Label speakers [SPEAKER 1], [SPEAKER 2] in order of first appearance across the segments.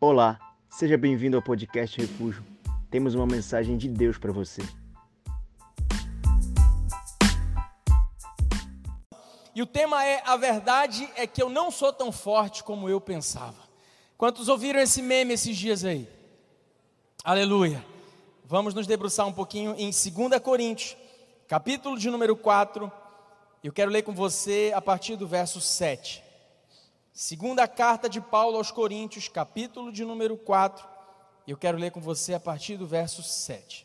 [SPEAKER 1] Olá, seja bem-vindo ao podcast Refúgio. Temos uma mensagem de Deus para você.
[SPEAKER 2] E o tema é: A verdade é que eu não sou tão forte como eu pensava. Quantos ouviram esse meme esses dias aí? Aleluia. Vamos nos debruçar um pouquinho em 2 Coríntios, capítulo de número 4. Eu quero ler com você a partir do verso 7. Segunda carta de Paulo aos Coríntios, capítulo de número 4. Eu quero ler com você a partir do verso 7.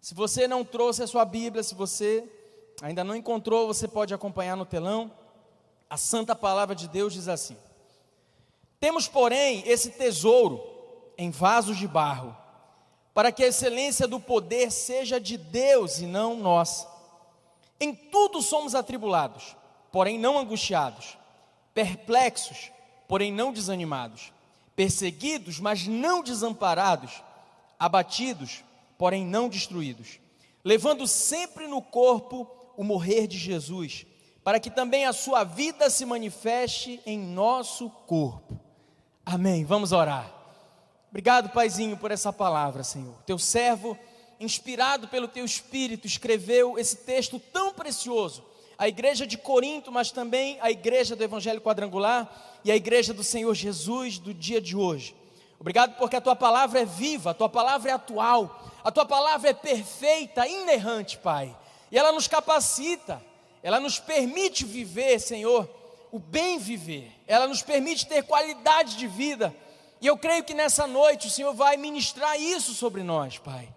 [SPEAKER 2] Se você não trouxe a sua Bíblia, se você ainda não encontrou, você pode acompanhar no telão. A santa palavra de Deus diz assim: Temos, porém, esse tesouro em vasos de barro, para que a excelência do poder seja de Deus e não nossa. Em tudo somos atribulados, porém não angustiados perplexos, porém não desanimados, perseguidos, mas não desamparados, abatidos, porém não destruídos, levando sempre no corpo o morrer de Jesus, para que também a sua vida se manifeste em nosso corpo. Amém. Vamos orar. Obrigado, Paizinho, por essa palavra, Senhor. Teu servo, inspirado pelo teu espírito, escreveu esse texto tão precioso a igreja de Corinto, mas também a igreja do Evangelho Quadrangular e a igreja do Senhor Jesus do dia de hoje. Obrigado porque a tua palavra é viva, a tua palavra é atual, a tua palavra é perfeita, inerrante, Pai. E ela nos capacita, ela nos permite viver, Senhor, o bem viver, ela nos permite ter qualidade de vida. E eu creio que nessa noite o Senhor vai ministrar isso sobre nós, Pai.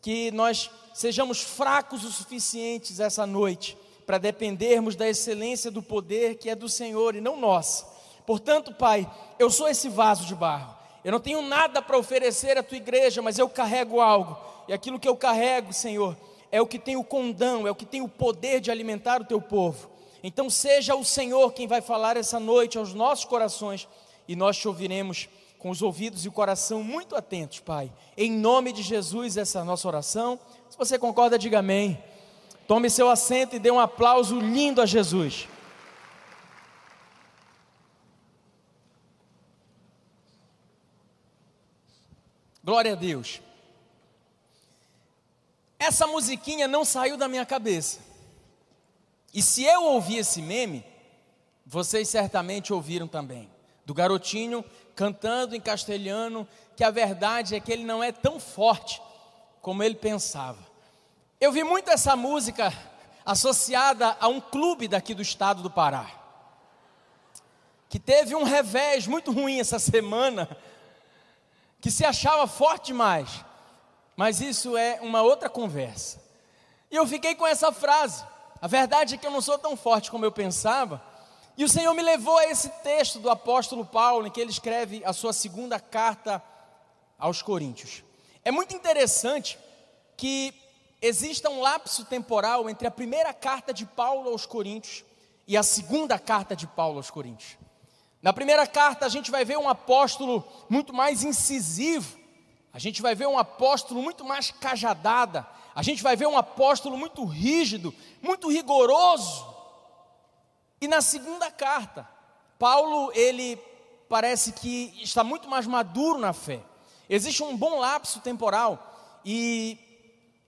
[SPEAKER 2] Que nós sejamos fracos o suficientes essa noite para dependermos da excelência do poder que é do Senhor e não nossa. Portanto, Pai, eu sou esse vaso de barro. Eu não tenho nada para oferecer à tua igreja, mas eu carrego algo. E aquilo que eu carrego, Senhor, é o que tem o condão, é o que tem o poder de alimentar o teu povo. Então, seja o Senhor quem vai falar essa noite aos nossos corações e nós te ouviremos com os ouvidos e o coração muito atentos, Pai. Em nome de Jesus, essa é a nossa oração. Se você concorda, diga amém. Tome seu assento e dê um aplauso lindo a Jesus. Glória a Deus. Essa musiquinha não saiu da minha cabeça. E se eu ouvi esse meme, vocês certamente ouviram também. Do garotinho cantando em castelhano, que a verdade é que ele não é tão forte como ele pensava. Eu vi muito essa música associada a um clube daqui do estado do Pará, que teve um revés muito ruim essa semana, que se achava forte demais, mas isso é uma outra conversa. E eu fiquei com essa frase. A verdade é que eu não sou tão forte como eu pensava. E o Senhor me levou a esse texto do apóstolo Paulo, em que ele escreve a sua segunda carta aos Coríntios. É muito interessante que exista um lapso temporal entre a primeira carta de Paulo aos Coríntios e a segunda carta de Paulo aos Coríntios. Na primeira carta, a gente vai ver um apóstolo muito mais incisivo, a gente vai ver um apóstolo muito mais cajadada, a gente vai ver um apóstolo muito rígido, muito rigoroso. E na segunda carta, Paulo, ele parece que está muito mais maduro na fé. Existe um bom lapso temporal e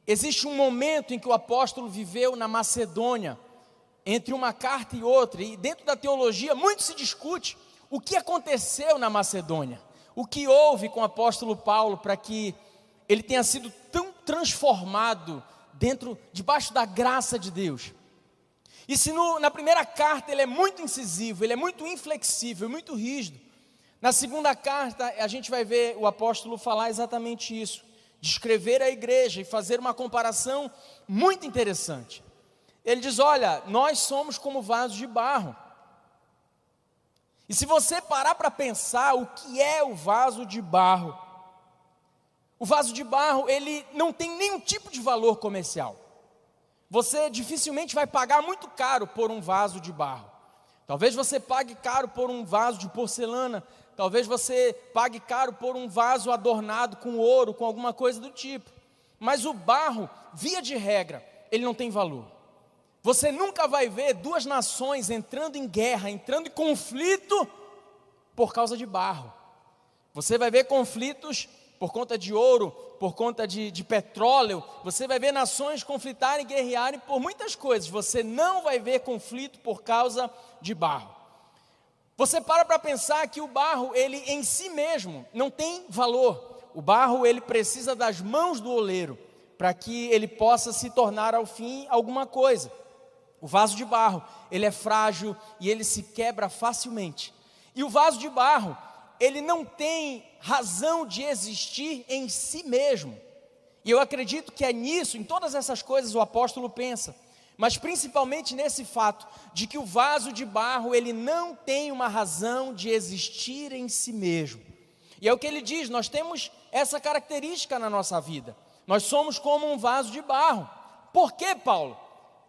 [SPEAKER 2] Existe um momento em que o apóstolo viveu na Macedônia, entre uma carta e outra, e dentro da teologia muito se discute o que aconteceu na Macedônia, o que houve com o apóstolo Paulo para que ele tenha sido tão transformado dentro, debaixo da graça de Deus. E se no, na primeira carta ele é muito incisivo, ele é muito inflexível, muito rígido, na segunda carta a gente vai ver o apóstolo falar exatamente isso descrever a igreja e fazer uma comparação muito interessante. Ele diz: Olha, nós somos como vasos de barro. E se você parar para pensar o que é o vaso de barro, o vaso de barro ele não tem nenhum tipo de valor comercial. Você dificilmente vai pagar muito caro por um vaso de barro. Talvez você pague caro por um vaso de porcelana, Talvez você pague caro por um vaso adornado com ouro, com alguma coisa do tipo. Mas o barro, via de regra, ele não tem valor. Você nunca vai ver duas nações entrando em guerra, entrando em conflito por causa de barro. Você vai ver conflitos por conta de ouro, por conta de, de petróleo. Você vai ver nações conflitarem, guerrearem por muitas coisas. Você não vai ver conflito por causa de barro. Você para para pensar que o barro, ele em si mesmo não tem valor. O barro, ele precisa das mãos do oleiro para que ele possa se tornar ao fim alguma coisa. O vaso de barro, ele é frágil e ele se quebra facilmente. E o vaso de barro, ele não tem razão de existir em si mesmo. E eu acredito que é nisso, em todas essas coisas o apóstolo pensa, mas principalmente nesse fato de que o vaso de barro, ele não tem uma razão de existir em si mesmo. E é o que ele diz, nós temos essa característica na nossa vida. Nós somos como um vaso de barro. Por quê, Paulo?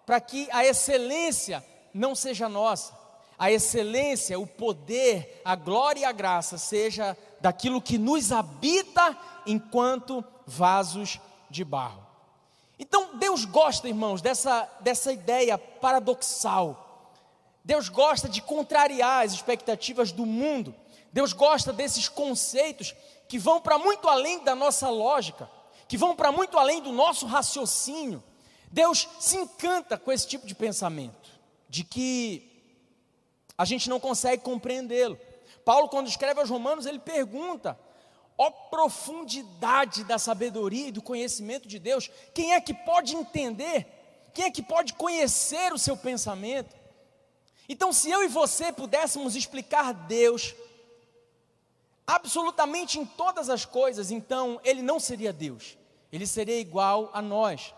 [SPEAKER 2] para que a excelência não seja nossa, a excelência, o poder, a glória e a graça seja daquilo que nos habita enquanto vasos de barro. Então Deus gosta, irmãos, dessa, dessa ideia paradoxal. Deus gosta de contrariar as expectativas do mundo. Deus gosta desses conceitos que vão para muito além da nossa lógica, que vão para muito além do nosso raciocínio. Deus se encanta com esse tipo de pensamento, de que a gente não consegue compreendê-lo. Paulo, quando escreve aos Romanos, ele pergunta: ó profundidade da sabedoria e do conhecimento de Deus, quem é que pode entender? Quem é que pode conhecer o seu pensamento? Então, se eu e você pudéssemos explicar Deus absolutamente em todas as coisas, então ele não seria Deus, ele seria igual a nós.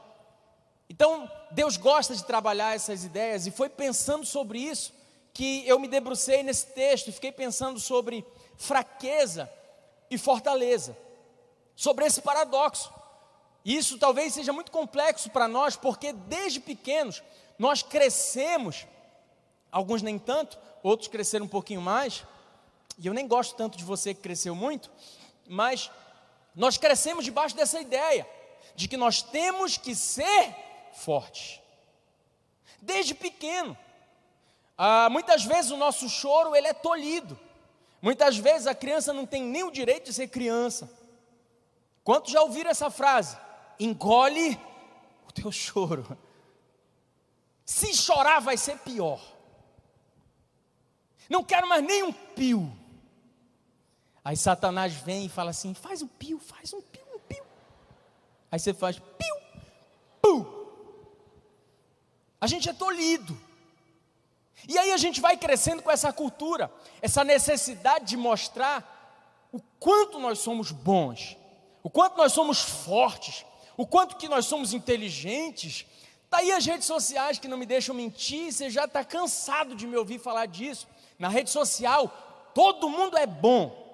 [SPEAKER 2] Então, Deus gosta de trabalhar essas ideias e foi pensando sobre isso que eu me debrucei nesse texto e fiquei pensando sobre fraqueza e fortaleza, sobre esse paradoxo. Isso talvez seja muito complexo para nós, porque desde pequenos nós crescemos, alguns nem tanto, outros cresceram um pouquinho mais, e eu nem gosto tanto de você que cresceu muito, mas nós crescemos debaixo dessa ideia de que nós temos que ser forte. Desde pequeno. Ah, muitas vezes o nosso choro ele é tolhido. Muitas vezes a criança não tem nem o direito de ser criança. Quantos já ouviram essa frase? Engole o teu choro. Se chorar vai ser pior. Não quero mais nem um pio. Aí Satanás vem e fala assim: faz um pio, faz um pio, um pio. Aí você faz pio, pum. A gente é tolhido. E aí a gente vai crescendo com essa cultura, essa necessidade de mostrar o quanto nós somos bons, o quanto nós somos fortes, o quanto que nós somos inteligentes. Está aí as redes sociais que não me deixam mentir, você já está cansado de me ouvir falar disso. Na rede social, todo mundo é bom.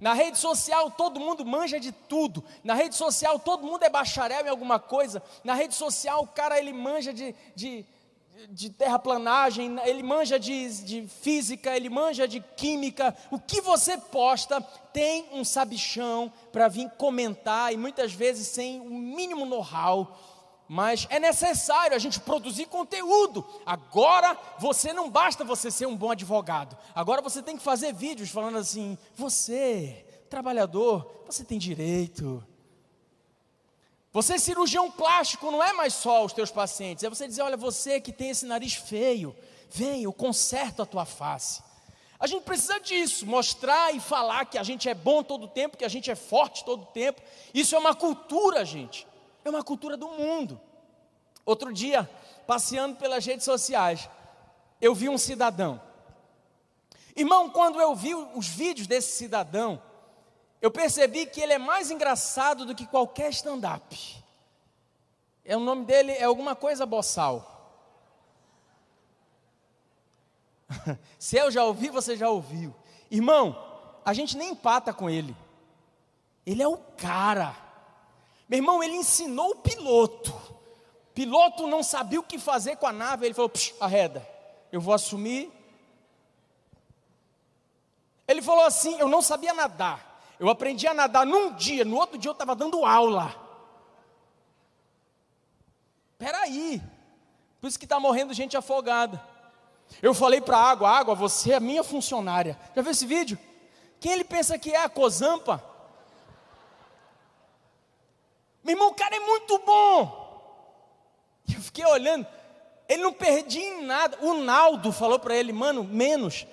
[SPEAKER 2] Na rede social todo mundo manja de tudo. Na rede social todo mundo é bacharel em alguma coisa. Na rede social o cara ele manja de, de, de terraplanagem, ele manja de, de física, ele manja de química. O que você posta tem um sabichão para vir comentar e muitas vezes sem o mínimo know-how mas é necessário a gente produzir conteúdo. Agora você não basta você ser um bom advogado. Agora você tem que fazer vídeos falando assim: você, trabalhador, você tem direito. Você cirurgião plástico não é mais só os teus pacientes, é você dizer, olha, você que tem esse nariz feio, vem, eu conserto a tua face. A gente precisa disso, mostrar e falar que a gente é bom todo o tempo, que a gente é forte todo o tempo. Isso é uma cultura, gente. É uma cultura do mundo. Outro dia, passeando pelas redes sociais, eu vi um cidadão. Irmão, quando eu vi os vídeos desse cidadão, eu percebi que ele é mais engraçado do que qualquer stand-up. É, o nome dele é alguma coisa boçal. Se eu já ouvi, você já ouviu. Irmão, a gente nem empata com ele. Ele é o cara. Meu irmão, ele ensinou o piloto. O piloto não sabia o que fazer com a nave, ele falou: arreda, eu vou assumir. Ele falou assim: eu não sabia nadar. Eu aprendi a nadar num dia, no outro dia eu estava dando aula. Peraí, por isso que está morrendo gente afogada. Eu falei para a água: água, você é minha funcionária. Já viu esse vídeo? Quem ele pensa que é a Cozampa? Meu irmão, o cara é muito bom. Eu fiquei olhando, ele não perdia em nada. O Naldo falou para ele, mano, menos.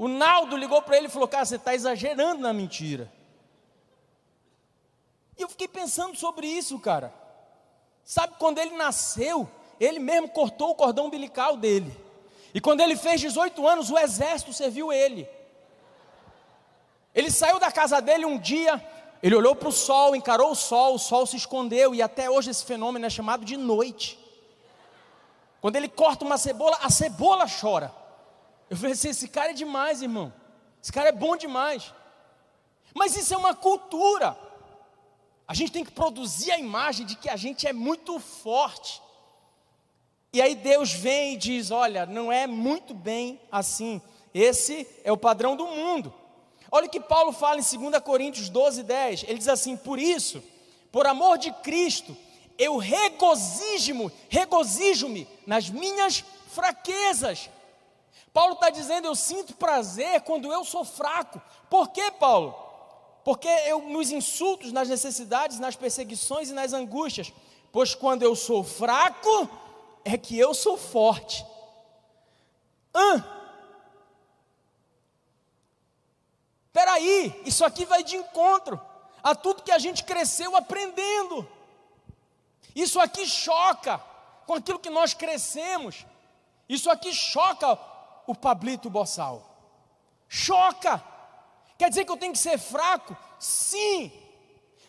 [SPEAKER 2] O Naldo ligou para ele e falou: Cara, você está exagerando na mentira. E eu fiquei pensando sobre isso, cara. Sabe, quando ele nasceu, ele mesmo cortou o cordão umbilical dele. E quando ele fez 18 anos, o exército serviu ele. Ele saiu da casa dele um dia, ele olhou para o sol, encarou o sol, o sol se escondeu, e até hoje esse fenômeno é chamado de noite. Quando ele corta uma cebola, a cebola chora. Eu falei assim: esse cara é demais, irmão. Esse cara é bom demais. Mas isso é uma cultura. A gente tem que produzir a imagem de que a gente é muito forte. E aí Deus vem e diz: Olha, não é muito bem assim. Esse é o padrão do mundo. Olha o que Paulo fala em 2 Coríntios 12, 10. Ele diz assim: Por isso, por amor de Cristo, eu regozijo-me, regozijo-me nas minhas fraquezas. Paulo está dizendo: Eu sinto prazer quando eu sou fraco. Por quê, Paulo? Porque eu, nos insultos, nas necessidades, nas perseguições e nas angústias. Pois quando eu sou fraco, é que eu sou forte. Ah, Peraí, isso aqui vai de encontro a tudo que a gente cresceu aprendendo. Isso aqui choca com aquilo que nós crescemos. Isso aqui choca o Pablito Bossal. Choca. Quer dizer que eu tenho que ser fraco? Sim.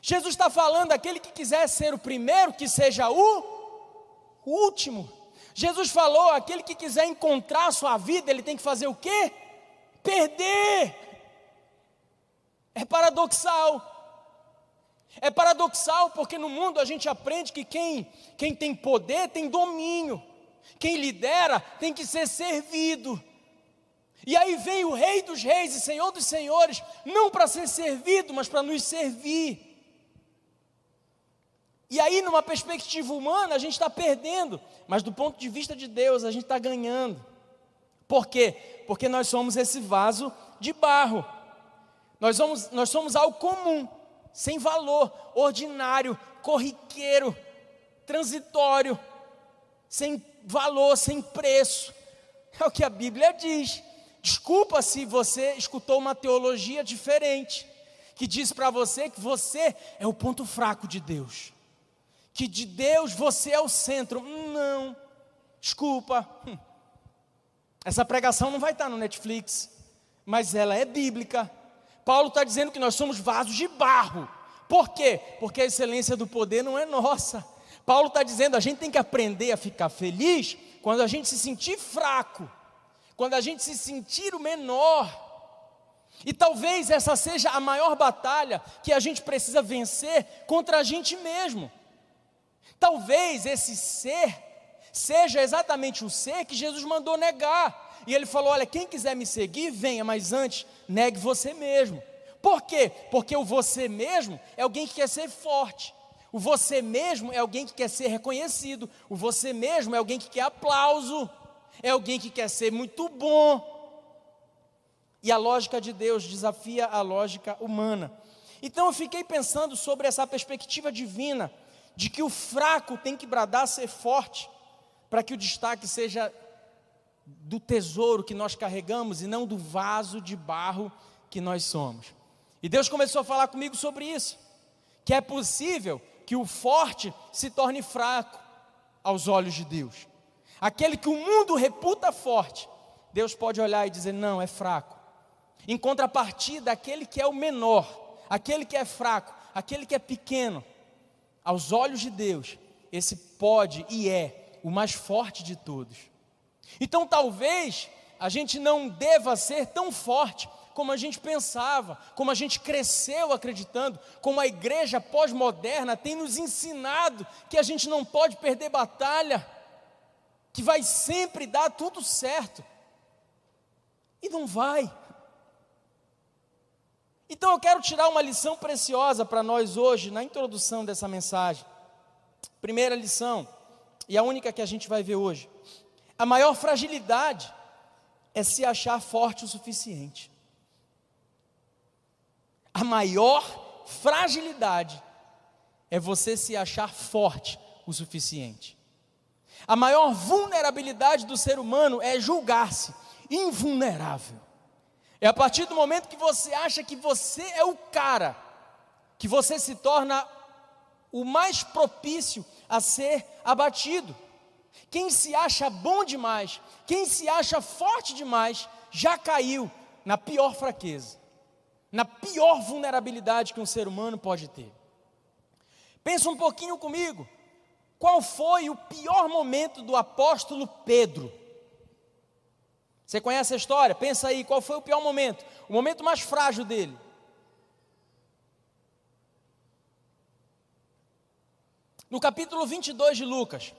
[SPEAKER 2] Jesus está falando: aquele que quiser ser o primeiro, que seja o último. Jesus falou: aquele que quiser encontrar a sua vida, ele tem que fazer o quê? Perder. É paradoxal. É paradoxal porque no mundo a gente aprende que quem, quem tem poder tem domínio, quem lidera tem que ser servido. E aí vem o Rei dos Reis e Senhor dos Senhores, não para ser servido, mas para nos servir. E aí, numa perspectiva humana, a gente está perdendo, mas do ponto de vista de Deus, a gente está ganhando. Por quê? Porque nós somos esse vaso de barro. Nós somos, nós somos algo comum, sem valor, ordinário, corriqueiro, transitório, sem valor, sem preço. É o que a Bíblia diz. Desculpa se você escutou uma teologia diferente, que diz para você que você é o ponto fraco de Deus, que de Deus você é o centro. Não, desculpa. Hum. Essa pregação não vai estar no Netflix, mas ela é bíblica. Paulo está dizendo que nós somos vasos de barro. Por quê? Porque a excelência do poder não é nossa. Paulo está dizendo a gente tem que aprender a ficar feliz quando a gente se sentir fraco, quando a gente se sentir o menor. E talvez essa seja a maior batalha que a gente precisa vencer contra a gente mesmo. Talvez esse ser seja exatamente o ser que Jesus mandou negar. E ele falou: Olha, quem quiser me seguir, venha, mas antes, negue você mesmo. Por quê? Porque o você mesmo é alguém que quer ser forte. O você mesmo é alguém que quer ser reconhecido. O você mesmo é alguém que quer aplauso. É alguém que quer ser muito bom. E a lógica de Deus desafia a lógica humana. Então eu fiquei pensando sobre essa perspectiva divina, de que o fraco tem que bradar ser forte, para que o destaque seja do tesouro que nós carregamos e não do vaso de barro que nós somos. E Deus começou a falar comigo sobre isso, que é possível que o forte se torne fraco aos olhos de Deus. Aquele que o mundo reputa forte, Deus pode olhar e dizer: não, é fraco. Em contrapartida, aquele que é o menor, aquele que é fraco, aquele que é pequeno, aos olhos de Deus, esse pode e é o mais forte de todos. Então talvez a gente não deva ser tão forte como a gente pensava, como a gente cresceu acreditando, como a igreja pós-moderna tem nos ensinado que a gente não pode perder batalha, que vai sempre dar tudo certo. E não vai. Então eu quero tirar uma lição preciosa para nós hoje, na introdução dessa mensagem. Primeira lição, e a única que a gente vai ver hoje. A maior fragilidade é se achar forte o suficiente. A maior fragilidade é você se achar forte o suficiente. A maior vulnerabilidade do ser humano é julgar-se invulnerável. É a partir do momento que você acha que você é o cara, que você se torna o mais propício a ser abatido. Quem se acha bom demais, quem se acha forte demais, já caiu na pior fraqueza, na pior vulnerabilidade que um ser humano pode ter. Pensa um pouquinho comigo. Qual foi o pior momento do apóstolo Pedro? Você conhece a história? Pensa aí, qual foi o pior momento? O momento mais frágil dele. No capítulo 22 de Lucas,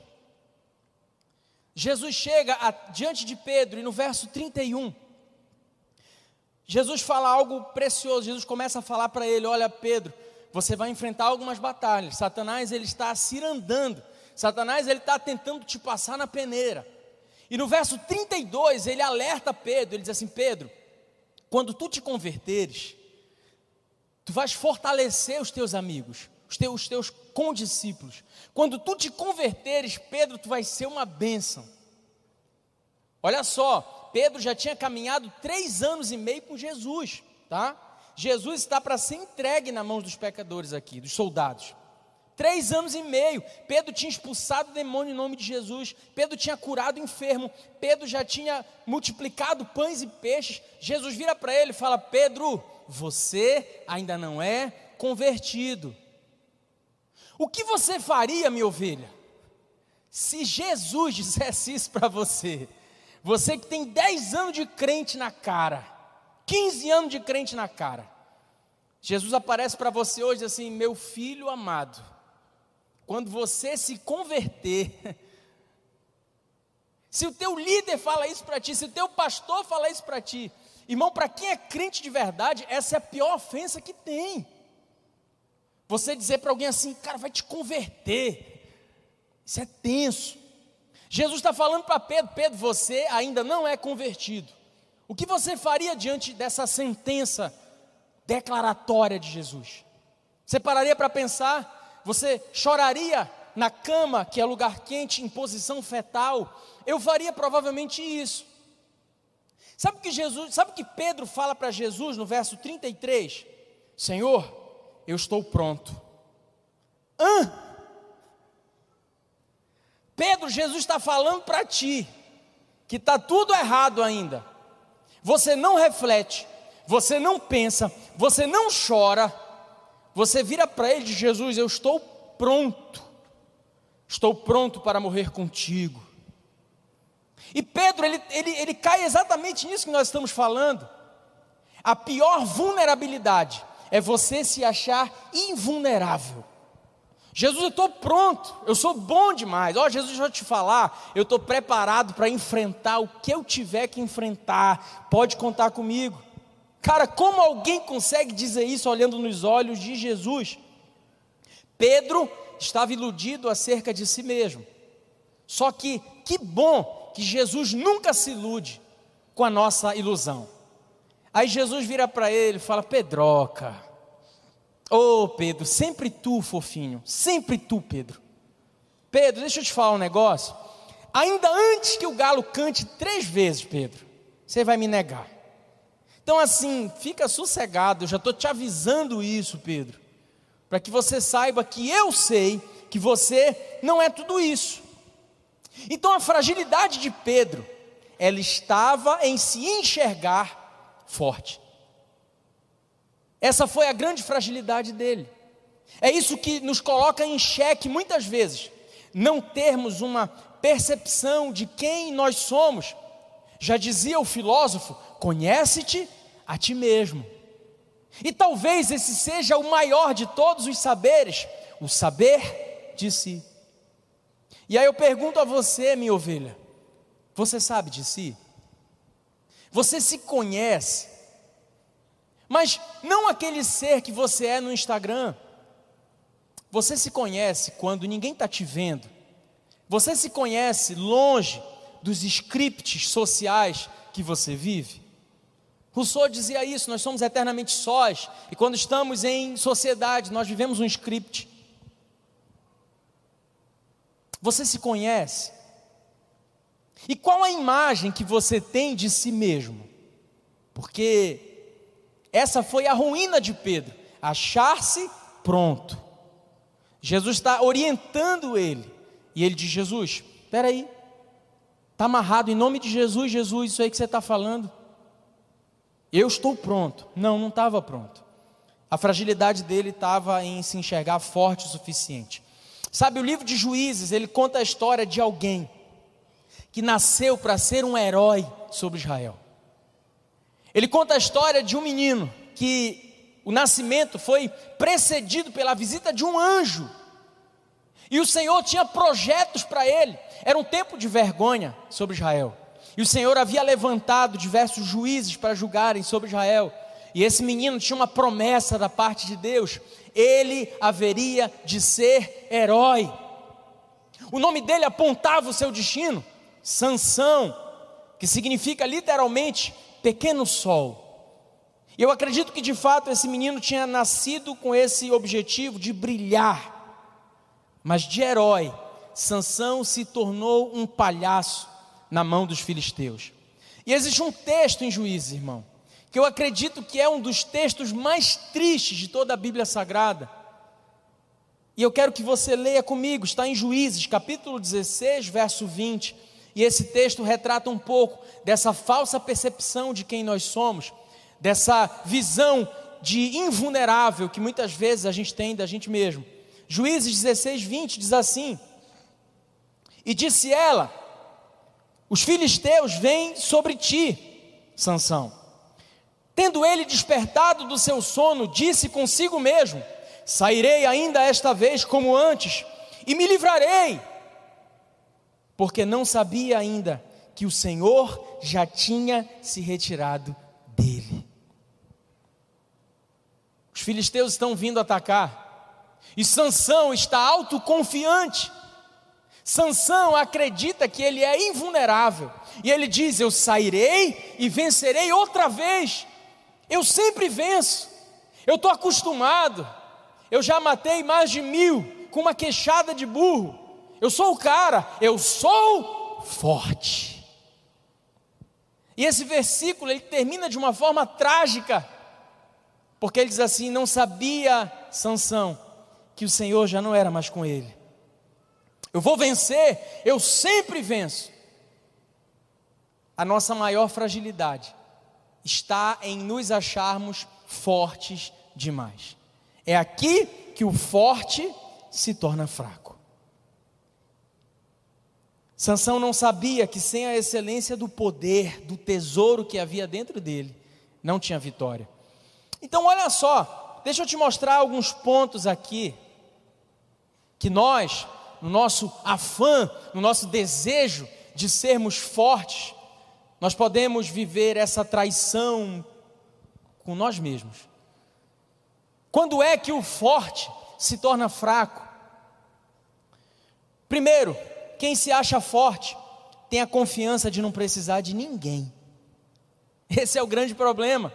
[SPEAKER 2] Jesus chega a, diante de Pedro e no verso 31, Jesus fala algo precioso. Jesus começa a falar para ele: Olha, Pedro, você vai enfrentar algumas batalhas. Satanás ele está cirandando. Satanás ele está tentando te passar na peneira. E no verso 32 ele alerta Pedro. Ele diz assim: Pedro, quando tu te converteres, tu vais fortalecer os teus amigos, os teus, os teus condiscípulos. Quando tu te converteres, Pedro, tu vais ser uma bênção. Olha só, Pedro já tinha caminhado três anos e meio com Jesus, tá? Jesus está para ser entregue na mão dos pecadores aqui, dos soldados. Três anos e meio, Pedro tinha expulsado o demônio em nome de Jesus, Pedro tinha curado o enfermo, Pedro já tinha multiplicado pães e peixes. Jesus vira para ele e fala: Pedro, você ainda não é convertido. O que você faria, minha ovelha, se Jesus dissesse isso para você? Você que tem 10 anos de crente na cara, 15 anos de crente na cara. Jesus aparece para você hoje assim, meu filho amado. Quando você se converter, se o teu líder fala isso para ti, se o teu pastor fala isso para ti, irmão, para quem é crente de verdade, essa é a pior ofensa que tem. Você dizer para alguém assim, cara, vai te converter. Isso é tenso. Jesus está falando para Pedro: Pedro, você ainda não é convertido. O que você faria diante dessa sentença declaratória de Jesus? Você pararia para pensar? Você choraria na cama, que é lugar quente, em posição fetal? Eu faria provavelmente isso. Sabe que Jesus, sabe que Pedro fala para Jesus no verso 33? Senhor, eu estou pronto. Hã? Pedro, Jesus está falando para ti que está tudo errado ainda. Você não reflete, você não pensa, você não chora. Você vira para ele de Jesus: Eu estou pronto, estou pronto para morrer contigo. E Pedro, ele, ele, ele cai exatamente nisso que nós estamos falando. A pior vulnerabilidade é você se achar invulnerável. Jesus, eu estou pronto, eu sou bom demais. Ó, oh, Jesus, deixa eu te falar, eu estou preparado para enfrentar o que eu tiver que enfrentar. Pode contar comigo. Cara, como alguém consegue dizer isso olhando nos olhos de Jesus? Pedro estava iludido acerca de si mesmo. Só que que bom que Jesus nunca se ilude com a nossa ilusão. Aí Jesus vira para ele e fala: Pedroca, ô oh, Pedro, sempre tu, fofinho, sempre tu, Pedro. Pedro, deixa eu te falar um negócio. Ainda antes que o galo cante três vezes, Pedro, você vai me negar. Então, assim, fica sossegado, eu já estou te avisando isso, Pedro, para que você saiba que eu sei que você não é tudo isso. Então, a fragilidade de Pedro, ela estava em se enxergar forte. Essa foi a grande fragilidade dele. É isso que nos coloca em xeque muitas vezes, não termos uma percepção de quem nós somos. Já dizia o filósofo: conhece-te a ti mesmo. E talvez esse seja o maior de todos os saberes, o saber de si. E aí eu pergunto a você, minha ovelha: você sabe de si? Você se conhece, mas não aquele ser que você é no Instagram. Você se conhece quando ninguém está te vendo. Você se conhece longe dos scripts sociais que você vive? Rousseau dizia isso, nós somos eternamente sós, e quando estamos em sociedade, nós vivemos um script. Você se conhece? E qual a imagem que você tem de si mesmo? Porque essa foi a ruína de Pedro, achar-se pronto. Jesus está orientando ele, e ele diz: Jesus, espera aí, está amarrado em nome de Jesus, Jesus, isso aí que você está falando. Eu estou pronto. Não, não estava pronto. A fragilidade dele estava em se enxergar forte o suficiente. Sabe, o livro de Juízes, ele conta a história de alguém que nasceu para ser um herói sobre Israel. Ele conta a história de um menino que o nascimento foi precedido pela visita de um anjo. E o Senhor tinha projetos para ele. Era um tempo de vergonha sobre Israel. E o Senhor havia levantado diversos juízes para julgarem sobre Israel. E esse menino tinha uma promessa da parte de Deus: ele haveria de ser herói. O nome dele apontava o seu destino, Sansão, que significa literalmente pequeno sol. E eu acredito que de fato esse menino tinha nascido com esse objetivo de brilhar. Mas de herói, Sansão se tornou um palhaço na mão dos filisteus. E existe um texto em Juízes, irmão, que eu acredito que é um dos textos mais tristes de toda a Bíblia Sagrada. E eu quero que você leia comigo, está em Juízes, capítulo 16, verso 20. E esse texto retrata um pouco dessa falsa percepção de quem nós somos, dessa visão de invulnerável que muitas vezes a gente tem da gente mesmo. Juízes 16, 20 diz assim: E disse ela: os filisteus vêm sobre ti, Sansão. Tendo ele despertado do seu sono, disse consigo mesmo: Sairei ainda esta vez como antes e me livrarei, porque não sabia ainda que o Senhor já tinha se retirado dele. Os filisteus estão vindo atacar, e Sansão está autoconfiante Sansão acredita que ele é invulnerável. E ele diz: Eu sairei e vencerei outra vez. Eu sempre venço. Eu estou acostumado. Eu já matei mais de mil com uma queixada de burro. Eu sou o cara. Eu sou forte. E esse versículo ele termina de uma forma trágica, porque ele diz assim: Não sabia Sansão que o Senhor já não era mais com ele. Eu vou vencer, eu sempre venço. A nossa maior fragilidade está em nos acharmos fortes demais. É aqui que o forte se torna fraco. Sansão não sabia que sem a excelência do poder, do tesouro que havia dentro dele, não tinha vitória. Então, olha só, deixa eu te mostrar alguns pontos aqui que nós no nosso afã, no nosso desejo de sermos fortes, nós podemos viver essa traição com nós mesmos. Quando é que o forte se torna fraco? Primeiro, quem se acha forte tem a confiança de não precisar de ninguém. Esse é o grande problema.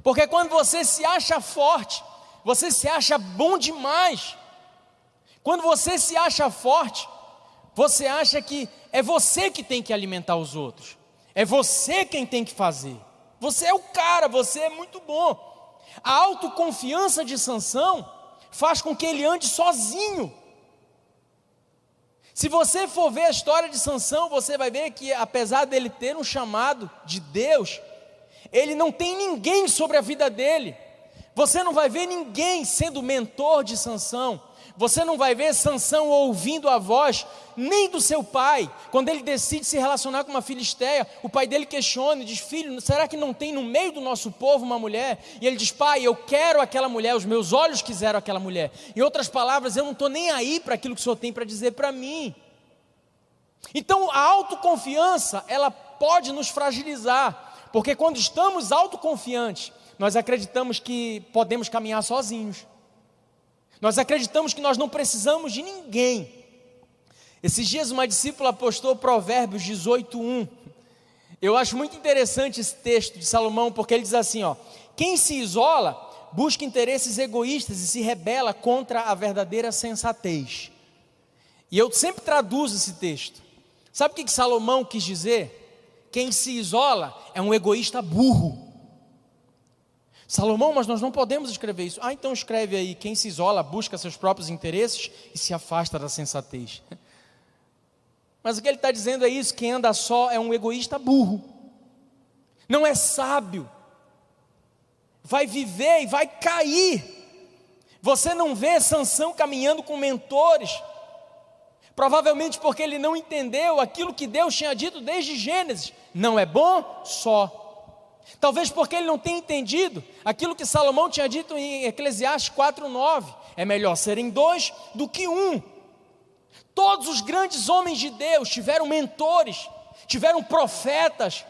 [SPEAKER 2] Porque quando você se acha forte, você se acha bom demais. Quando você se acha forte, você acha que é você que tem que alimentar os outros, é você quem tem que fazer. Você é o cara, você é muito bom. A autoconfiança de Sansão faz com que ele ande sozinho. Se você for ver a história de Sansão, você vai ver que apesar dele ter um chamado de Deus, ele não tem ninguém sobre a vida dele. Você não vai ver ninguém sendo mentor de Sansão. Você não vai ver Sansão ouvindo a voz nem do seu pai. Quando ele decide se relacionar com uma filisteia, o pai dele questiona e diz: Filho, será que não tem no meio do nosso povo uma mulher? E ele diz: Pai, eu quero aquela mulher, os meus olhos quiseram aquela mulher. Em outras palavras, eu não estou nem aí para aquilo que o Senhor tem para dizer para mim. Então, a autoconfiança, ela pode nos fragilizar, porque quando estamos autoconfiantes, nós acreditamos que podemos caminhar sozinhos. Nós acreditamos que nós não precisamos de ninguém. Esses dias uma discípula postou Provérbios 18:1. Eu acho muito interessante esse texto de Salomão, porque ele diz assim: ó, quem se isola busca interesses egoístas e se rebela contra a verdadeira sensatez. E eu sempre traduzo esse texto. Sabe o que Salomão quis dizer? Quem se isola é um egoísta burro. Salomão, mas nós não podemos escrever isso. Ah, então escreve aí: quem se isola busca seus próprios interesses e se afasta da sensatez. Mas o que ele está dizendo é isso: quem anda só é um egoísta burro, não é sábio, vai viver e vai cair. Você não vê Sansão caminhando com mentores, provavelmente porque ele não entendeu aquilo que Deus tinha dito desde Gênesis: não é bom só. Talvez porque ele não tenha entendido aquilo que Salomão tinha dito em Eclesiastes 4:9: é melhor serem dois do que um. Todos os grandes homens de Deus tiveram mentores, tiveram profetas.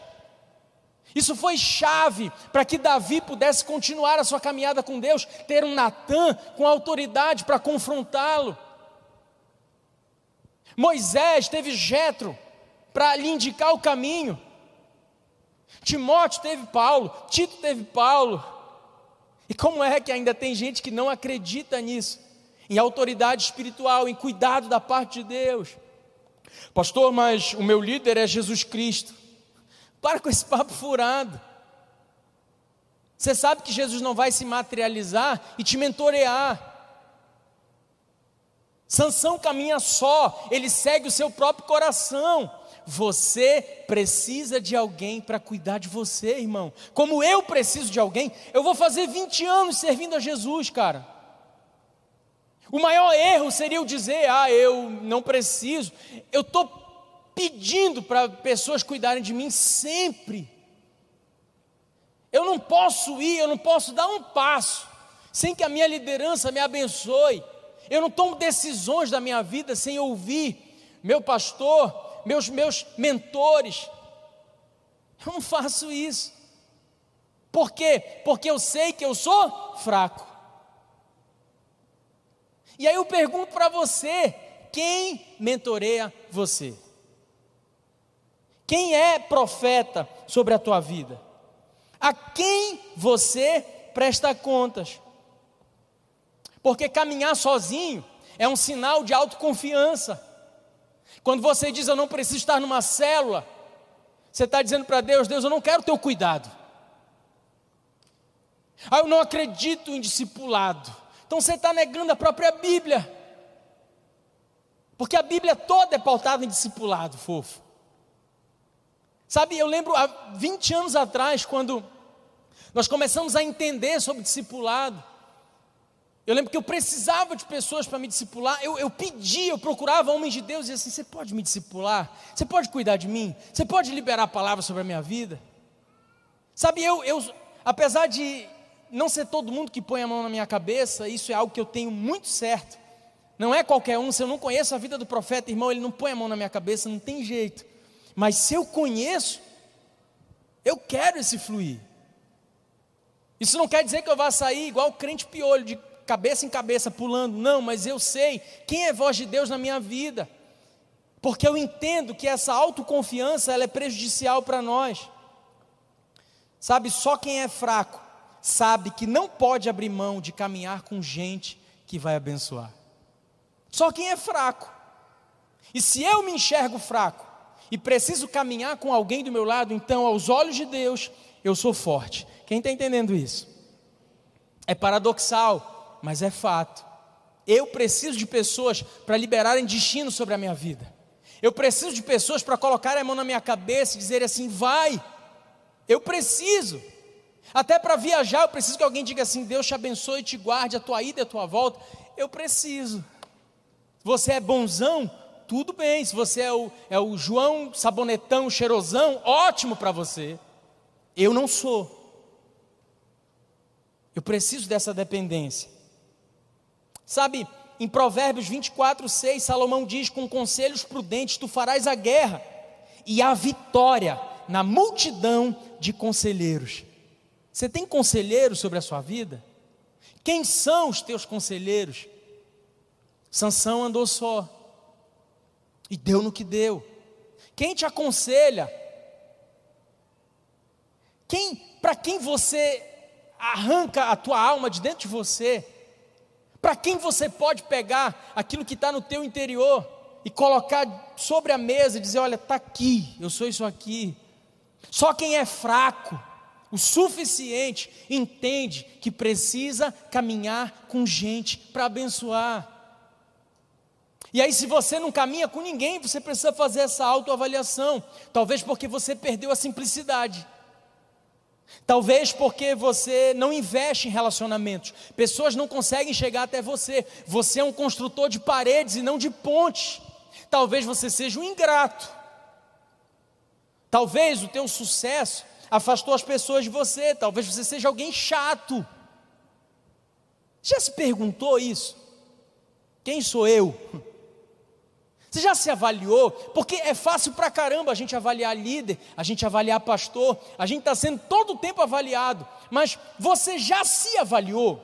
[SPEAKER 2] Isso foi chave para que Davi pudesse continuar a sua caminhada com Deus, ter um Natã com autoridade para confrontá-lo. Moisés teve Jetro para lhe indicar o caminho. Timóteo teve Paulo, Tito teve Paulo. E como é que ainda tem gente que não acredita nisso? em autoridade espiritual, em cuidado da parte de Deus. Pastor, mas o meu líder é Jesus Cristo. Para com esse papo furado. Você sabe que Jesus não vai se materializar e te mentorear. Sansão caminha só, ele segue o seu próprio coração. Você precisa de alguém para cuidar de você, irmão. Como eu preciso de alguém, eu vou fazer 20 anos servindo a Jesus, cara. O maior erro seria o dizer: ah, eu não preciso. Eu estou pedindo para pessoas cuidarem de mim sempre. Eu não posso ir, eu não posso dar um passo sem que a minha liderança me abençoe. Eu não tomo decisões da minha vida sem ouvir meu pastor, meus meus mentores. Eu não faço isso. Por quê? Porque eu sei que eu sou fraco. E aí eu pergunto para você: quem mentoreia você? Quem é profeta sobre a tua vida? A quem você presta contas? Porque caminhar sozinho é um sinal de autoconfiança. Quando você diz eu não preciso estar numa célula, você está dizendo para Deus: Deus, eu não quero teu cuidado. Ah, eu não acredito em discipulado. Então você está negando a própria Bíblia. Porque a Bíblia toda é pautada em discipulado, fofo. Sabe, eu lembro há 20 anos atrás, quando nós começamos a entender sobre discipulado. Eu lembro que eu precisava de pessoas para me discipular. Eu, eu pedia, eu procurava homens de Deus e assim: Você pode me discipular? Você pode cuidar de mim? Você pode liberar a palavra sobre a minha vida? Sabe, eu, eu apesar de não ser todo mundo que põe a mão na minha cabeça, isso é algo que eu tenho muito certo. Não é qualquer um, se eu não conheço a vida do profeta, irmão, ele não põe a mão na minha cabeça, não tem jeito. Mas se eu conheço, eu quero esse fluir. Isso não quer dizer que eu vá sair igual o crente piolho, de cabeça em cabeça, pulando. Não, mas eu sei quem é voz de Deus na minha vida. Porque eu entendo que essa autoconfiança ela é prejudicial para nós. Sabe, só quem é fraco sabe que não pode abrir mão de caminhar com gente que vai abençoar. Só quem é fraco. E se eu me enxergo fraco e preciso caminhar com alguém do meu lado, então, aos olhos de Deus, eu sou forte. Quem está entendendo isso? É paradoxal, mas é fato. Eu preciso de pessoas para liberarem destino sobre a minha vida. Eu preciso de pessoas para colocarem a mão na minha cabeça e dizer assim: vai. Eu preciso. Até para viajar, eu preciso que alguém diga assim: Deus te abençoe te guarde a tua ida e a tua volta. Eu preciso. Você é bonzão? Tudo bem. Se você é o, é o João sabonetão, cheirosão, ótimo para você. Eu não sou. Eu preciso dessa dependência. Sabe, em Provérbios 24, 6, Salomão diz: Com conselhos prudentes tu farás a guerra, e a vitória na multidão de conselheiros. Você tem conselheiros sobre a sua vida? Quem são os teus conselheiros? Sansão andou só e deu no que deu. Quem te aconselha? Quem, para quem você arranca a tua alma de dentro de você? Para quem você pode pegar aquilo que está no teu interior e colocar sobre a mesa e dizer: olha, está aqui, eu sou isso aqui. Só quem é fraco, o suficiente, entende que precisa caminhar com gente para abençoar. E aí, se você não caminha com ninguém, você precisa fazer essa autoavaliação. Talvez porque você perdeu a simplicidade. Talvez porque você não investe em relacionamentos. Pessoas não conseguem chegar até você. Você é um construtor de paredes e não de pontes. Talvez você seja um ingrato. Talvez o teu sucesso afastou as pessoas de você. Talvez você seja alguém chato. Já se perguntou isso? Quem sou eu? Você já se avaliou? Porque é fácil pra caramba a gente avaliar líder, a gente avaliar pastor, a gente está sendo todo o tempo avaliado, mas você já se avaliou?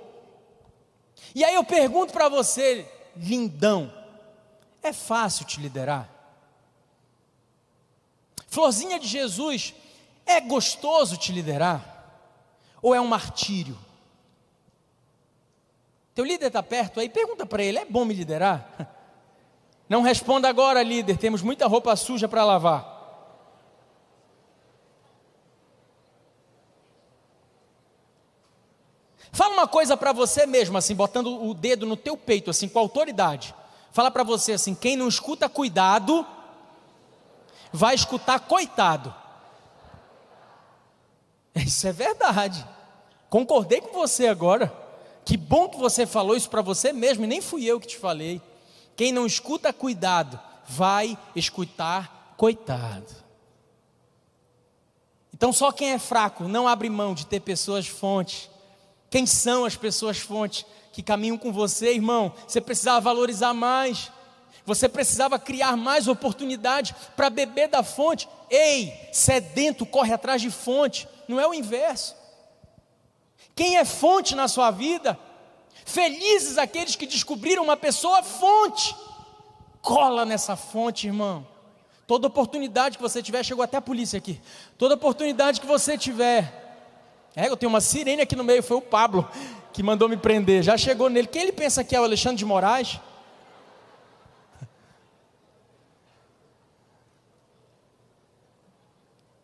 [SPEAKER 2] E aí eu pergunto para você, lindão, é fácil te liderar? Florzinha de Jesus, é gostoso te liderar? Ou é um martírio? Teu líder está perto aí, pergunta para ele: é bom me liderar? Não responda agora, líder, temos muita roupa suja para lavar. Fala uma coisa para você mesmo, assim, botando o dedo no teu peito, assim, com autoridade. Fala para você assim: quem não escuta cuidado, vai escutar coitado. Isso é verdade. Concordei com você agora. Que bom que você falou isso para você mesmo, e nem fui eu que te falei. Quem não escuta cuidado, vai escutar coitado. Então só quem é fraco não abre mão de ter pessoas fontes. Quem são as pessoas fontes que caminham com você, irmão? Você precisava valorizar mais. Você precisava criar mais oportunidade para beber da fonte. Ei, sedento corre atrás de fonte, não é o inverso. Quem é fonte na sua vida Felizes aqueles que descobriram uma pessoa fonte. Cola nessa fonte, irmão. Toda oportunidade que você tiver, chegou até a polícia aqui. Toda oportunidade que você tiver. É, eu tenho uma sirene aqui no meio, foi o Pablo que mandou me prender. Já chegou nele. Quem ele pensa que é o Alexandre de Moraes?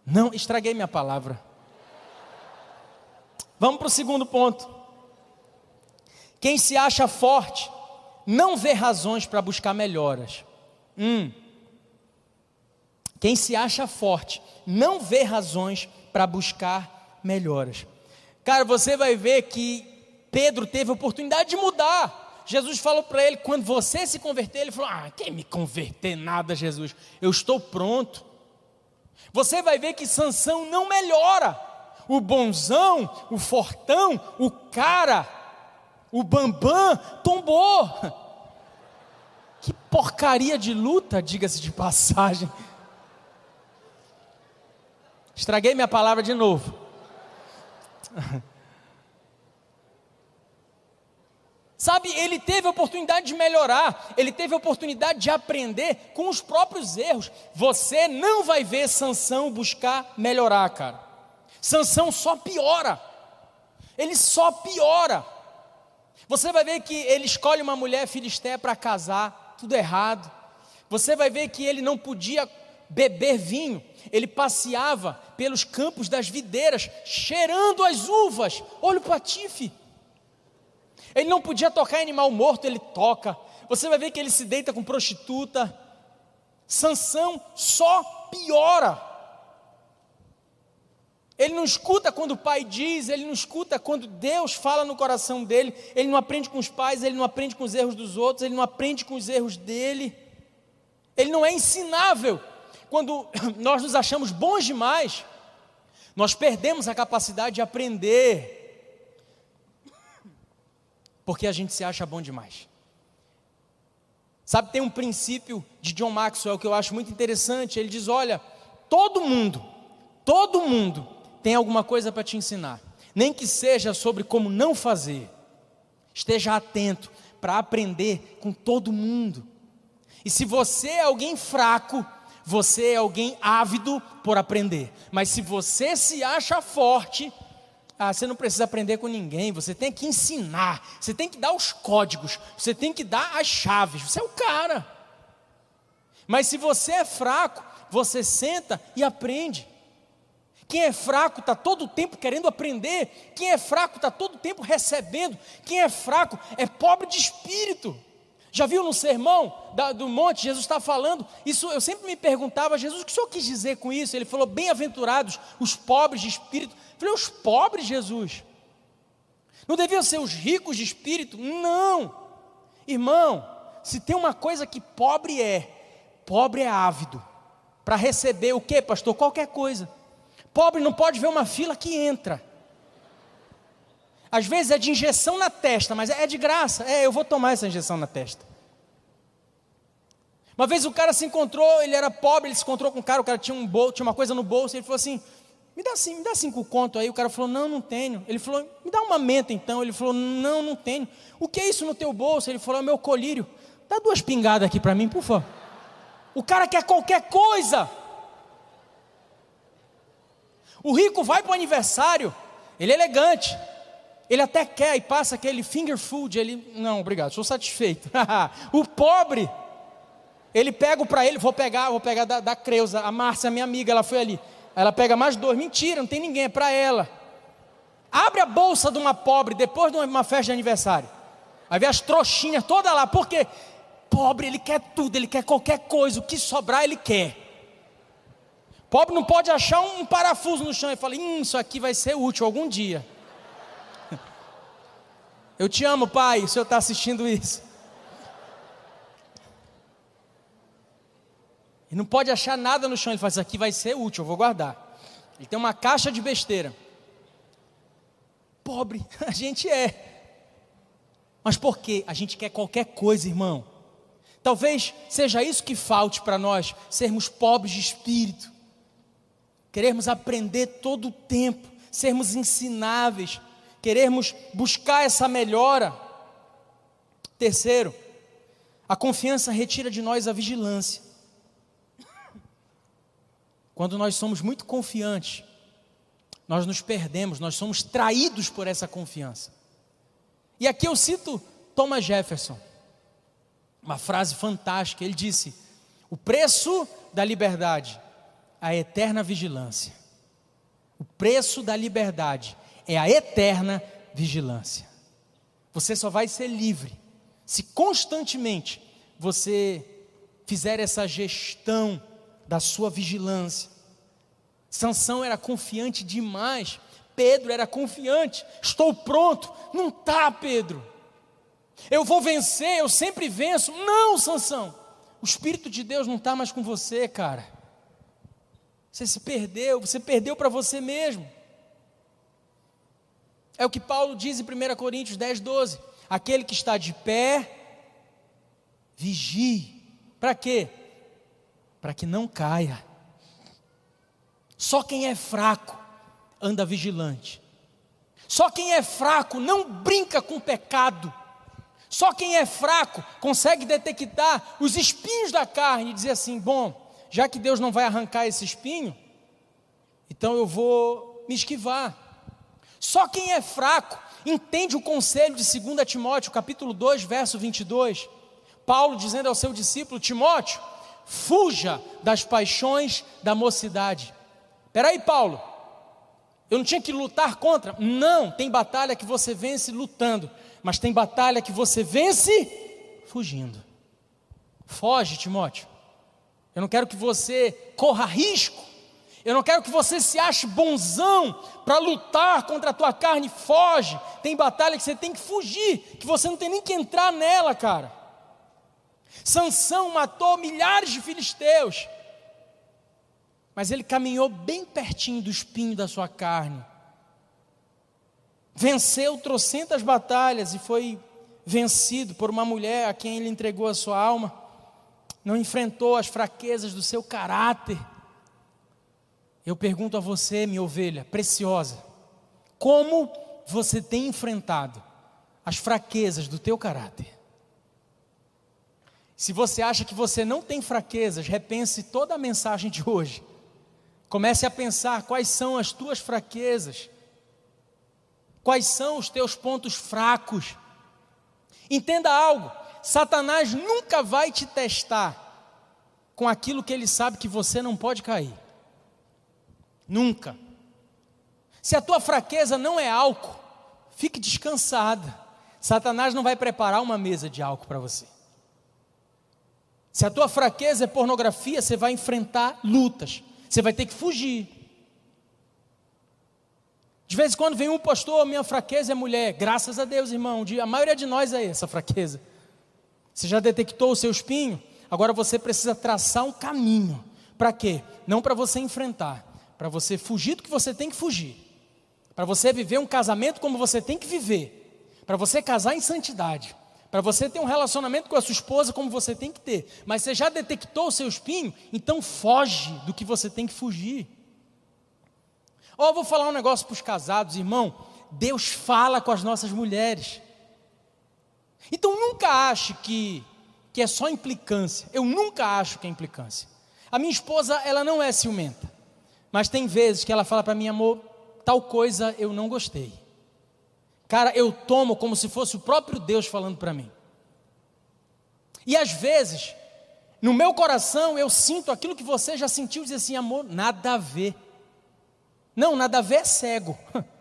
[SPEAKER 2] Não, estraguei minha palavra. Vamos para o segundo ponto. Quem se acha forte não vê razões para buscar melhoras. Hum. Quem se acha forte não vê razões para buscar melhoras. Cara, você vai ver que Pedro teve a oportunidade de mudar. Jesus falou para ele: quando você se converter, ele falou: Ah, quem me converter nada, Jesus? Eu estou pronto. Você vai ver que Sansão não melhora. O bonzão, o fortão, o cara o Bambam tombou. Que porcaria de luta, diga-se de passagem. Estraguei minha palavra de novo. Sabe, ele teve a oportunidade de melhorar, ele teve a oportunidade de aprender com os próprios erros. Você não vai ver Sansão buscar melhorar, cara. Sansão só piora. Ele só piora. Você vai ver que ele escolhe uma mulher filistéia para casar, tudo errado. Você vai ver que ele não podia beber vinho, ele passeava pelos campos das videiras, cheirando as uvas. Olha o patife. Ele não podia tocar em animal morto, ele toca. Você vai ver que ele se deita com prostituta. Sansão só piora. Ele não escuta quando o pai diz, ele não escuta quando Deus fala no coração dele, ele não aprende com os pais, ele não aprende com os erros dos outros, ele não aprende com os erros dele. Ele não é ensinável. Quando nós nos achamos bons demais, nós perdemos a capacidade de aprender. Porque a gente se acha bom demais. Sabe, tem um princípio de John Maxwell que eu acho muito interessante. Ele diz: olha, todo mundo, todo mundo tem alguma coisa para te ensinar, nem que seja sobre como não fazer. Esteja atento para aprender com todo mundo. E se você é alguém fraco, você é alguém ávido por aprender. Mas se você se acha forte, ah, você não precisa aprender com ninguém, você tem que ensinar, você tem que dar os códigos, você tem que dar as chaves, você é o cara. Mas se você é fraco, você senta e aprende. Quem é fraco está todo o tempo querendo aprender. Quem é fraco está todo o tempo recebendo. Quem é fraco é pobre de espírito. Já viu no sermão da, do monte, Jesus está falando, isso eu sempre me perguntava, Jesus, o que o senhor quis dizer com isso? Ele falou, bem-aventurados os pobres de espírito. Eu falei, os pobres, Jesus? Não deviam ser os ricos de espírito? Não. Irmão, se tem uma coisa que pobre é, pobre é ávido. Para receber o que, pastor? Qualquer coisa. Pobre não pode ver uma fila que entra. Às vezes é de injeção na testa, mas é de graça. É, eu vou tomar essa injeção na testa. Uma vez o cara se encontrou, ele era pobre, ele se encontrou com um cara, o cara tinha, um bol, tinha uma coisa no bolso, ele falou assim: me dá, assim, me dá cinco conto aí. O cara falou: não, não tenho. Ele falou: me dá uma menta então. Ele falou: não, não tenho. O que é isso no teu bolso? Ele falou: é meu colírio. Dá duas pingadas aqui para mim, por favor. O cara quer qualquer coisa. O rico vai para o aniversário, ele é elegante, ele até quer e passa aquele finger food, ele, não, obrigado, estou satisfeito. o pobre, ele pega para ele, vou pegar, vou pegar da, da Creuza, a Márcia, minha amiga, ela foi ali. Ela pega mais dois, mentira, não tem ninguém, é para ela. Abre a bolsa de uma pobre depois de uma festa de aniversário. Aí vê as trouxinhas todas lá, porque pobre ele quer tudo, ele quer qualquer coisa, o que sobrar ele quer. Pobre não pode achar um parafuso no chão e falar, hum, isso aqui vai ser útil algum dia. Eu te amo, pai, o senhor está assistindo isso. E não pode achar nada no chão. Ele fala: Isso aqui vai ser útil, eu vou guardar. Ele tem uma caixa de besteira. Pobre, a gente é. Mas por quê? A gente quer qualquer coisa, irmão. Talvez seja isso que falte para nós, sermos pobres de espírito. Queremos aprender todo o tempo, sermos ensináveis, queremos buscar essa melhora. Terceiro, a confiança retira de nós a vigilância. Quando nós somos muito confiantes, nós nos perdemos, nós somos traídos por essa confiança. E aqui eu cito Thomas Jefferson, uma frase fantástica. Ele disse: O preço da liberdade, a eterna vigilância. O preço da liberdade é a eterna vigilância. Você só vai ser livre se constantemente você fizer essa gestão da sua vigilância. Sansão era confiante demais. Pedro era confiante. Estou pronto. Não tá, Pedro. Eu vou vencer, eu sempre venço. Não, Sansão. O espírito de Deus não está mais com você, cara. Você se perdeu, você perdeu para você mesmo. É o que Paulo diz em 1 Coríntios 10, 12. Aquele que está de pé, vigie. Para quê? Para que não caia. Só quem é fraco anda vigilante. Só quem é fraco não brinca com pecado. Só quem é fraco consegue detectar os espinhos da carne e dizer assim: bom, já que Deus não vai arrancar esse espinho, então eu vou me esquivar. Só quem é fraco entende o conselho de 2 Timóteo, capítulo 2, verso 22. Paulo dizendo ao seu discípulo Timóteo: fuja das paixões da mocidade. Peraí, Paulo, eu não tinha que lutar contra? Não, tem batalha que você vence lutando, mas tem batalha que você vence fugindo. Foge, Timóteo. Eu não quero que você corra risco eu não quero que você se ache bonzão para lutar contra a tua carne, foge. Tem batalha que você tem que fugir, que você não tem nem que entrar nela, cara. Sansão matou milhares de filisteus, mas ele caminhou bem pertinho do espinho da sua carne. Venceu trocentas batalhas e foi vencido por uma mulher a quem ele entregou a sua alma. Não enfrentou as fraquezas do seu caráter eu pergunto a você, minha ovelha preciosa, como você tem enfrentado as fraquezas do teu caráter? Se você acha que você não tem fraquezas, repense toda a mensagem de hoje. Comece a pensar quais são as tuas fraquezas, quais são os teus pontos fracos. Entenda algo: Satanás nunca vai te testar com aquilo que ele sabe que você não pode cair. Nunca. Se a tua fraqueza não é álcool, fique descansada. Satanás não vai preparar uma mesa de álcool para você. Se a tua fraqueza é pornografia, você vai enfrentar lutas. Você vai ter que fugir. De vez em quando vem um pastor, minha fraqueza é mulher. Graças a Deus, irmão. A maioria de nós é essa fraqueza. Você já detectou o seu espinho? Agora você precisa traçar um caminho. Para quê? Não para você enfrentar, para você fugir do que você tem que fugir. Para você viver um casamento como você tem que viver. Para você casar em santidade. Para você ter um relacionamento com a sua esposa como você tem que ter. Mas você já detectou o seu espinho? Então foge do que você tem que fugir. Ó, oh, vou falar um negócio para os casados, irmão. Deus fala com as nossas mulheres. Então nunca ache que, que é só implicância. Eu nunca acho que é implicância. A minha esposa, ela não é ciumenta. Mas tem vezes que ela fala para mim, amor, tal coisa eu não gostei. Cara, eu tomo como se fosse o próprio Deus falando para mim. E às vezes, no meu coração, eu sinto aquilo que você já sentiu, dizer assim, amor, nada a ver. Não, nada a ver é cego.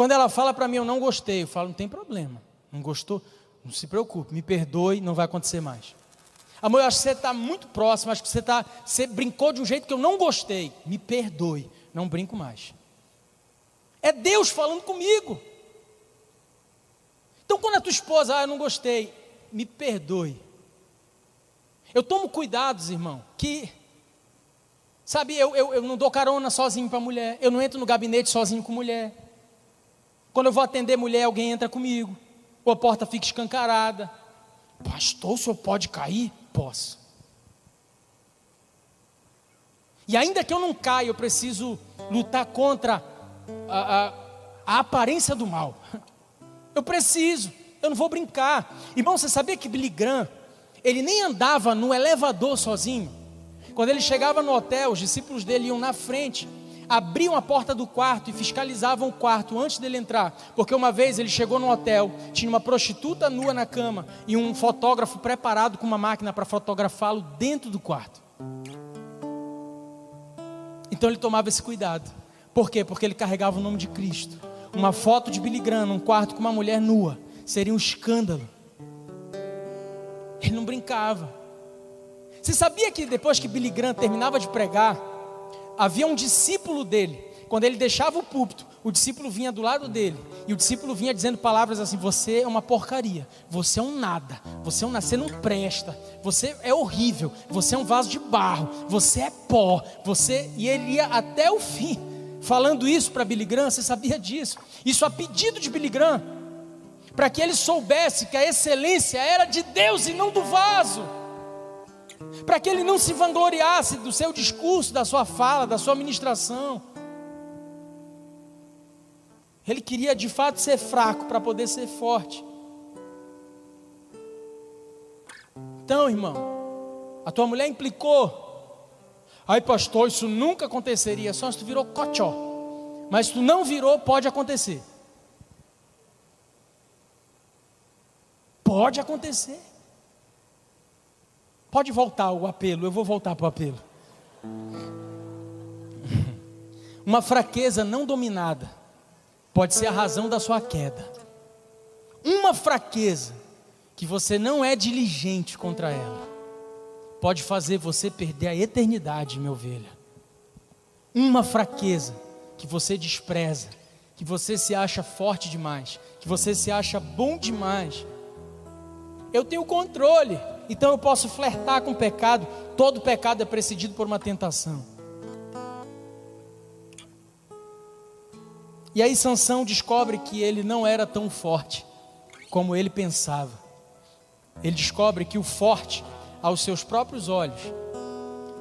[SPEAKER 2] Quando ela fala para mim, eu não gostei, eu falo, não tem problema. Não gostou? Não se preocupe, me perdoe, não vai acontecer mais. Amor, eu acho que você está muito próximo, acho que você, tá, você brincou de um jeito que eu não gostei. Me perdoe, não brinco mais. É Deus falando comigo. Então, quando a tua esposa, ah, eu não gostei, me perdoe. Eu tomo cuidados, irmão, que, sabe, eu, eu, eu não dou carona sozinho para mulher, eu não entro no gabinete sozinho com mulher. Quando eu vou atender mulher, alguém entra comigo. Ou a porta fica escancarada. Pastor, o senhor pode cair? Posso. E ainda que eu não caia, eu preciso lutar contra a, a, a aparência do mal. Eu preciso, eu não vou brincar. Irmão, você sabia que Billy Graham, ele nem andava no elevador sozinho? Quando ele chegava no hotel, os discípulos dele iam na frente abriam a porta do quarto e fiscalizavam o quarto antes dele entrar, porque uma vez ele chegou no hotel, tinha uma prostituta nua na cama e um fotógrafo preparado com uma máquina para fotografá-lo dentro do quarto. Então ele tomava esse cuidado. Por quê? Porque ele carregava o nome de Cristo. Uma foto de Billy Graham num quarto com uma mulher nua seria um escândalo. Ele não brincava. Você sabia que depois que Billy Graham terminava de pregar, havia um discípulo dele. Quando ele deixava o púlpito, o discípulo vinha do lado dele. E o discípulo vinha dizendo palavras assim: Você é uma porcaria. Você é um nada. Você é um Você não presta. Você é horrível. Você é um vaso de barro. Você é pó. Você. E ele ia até o fim. Falando isso para Billy Graham, você sabia disso? Isso a pedido de Billy Graham. Para que ele soubesse que a excelência era de Deus e não do vaso para que ele não se vangloriasse do seu discurso, da sua fala, da sua ministração. Ele queria de fato ser fraco para poder ser forte. Então, irmão, a tua mulher implicou. Ai, pastor, isso nunca aconteceria, só se tu virou cochó. Mas se tu não virou, pode acontecer. Pode acontecer. Pode voltar o apelo, eu vou voltar para o apelo. Uma fraqueza não dominada pode ser a razão da sua queda. Uma fraqueza que você não é diligente contra ela pode fazer você perder a eternidade, minha ovelha. Uma fraqueza que você despreza, que você se acha forte demais, que você se acha bom demais. Eu tenho controle. Então eu posso flertar com o pecado. Todo pecado é precedido por uma tentação. E aí Sansão descobre que ele não era tão forte como ele pensava. Ele descobre que o forte, aos seus próprios olhos,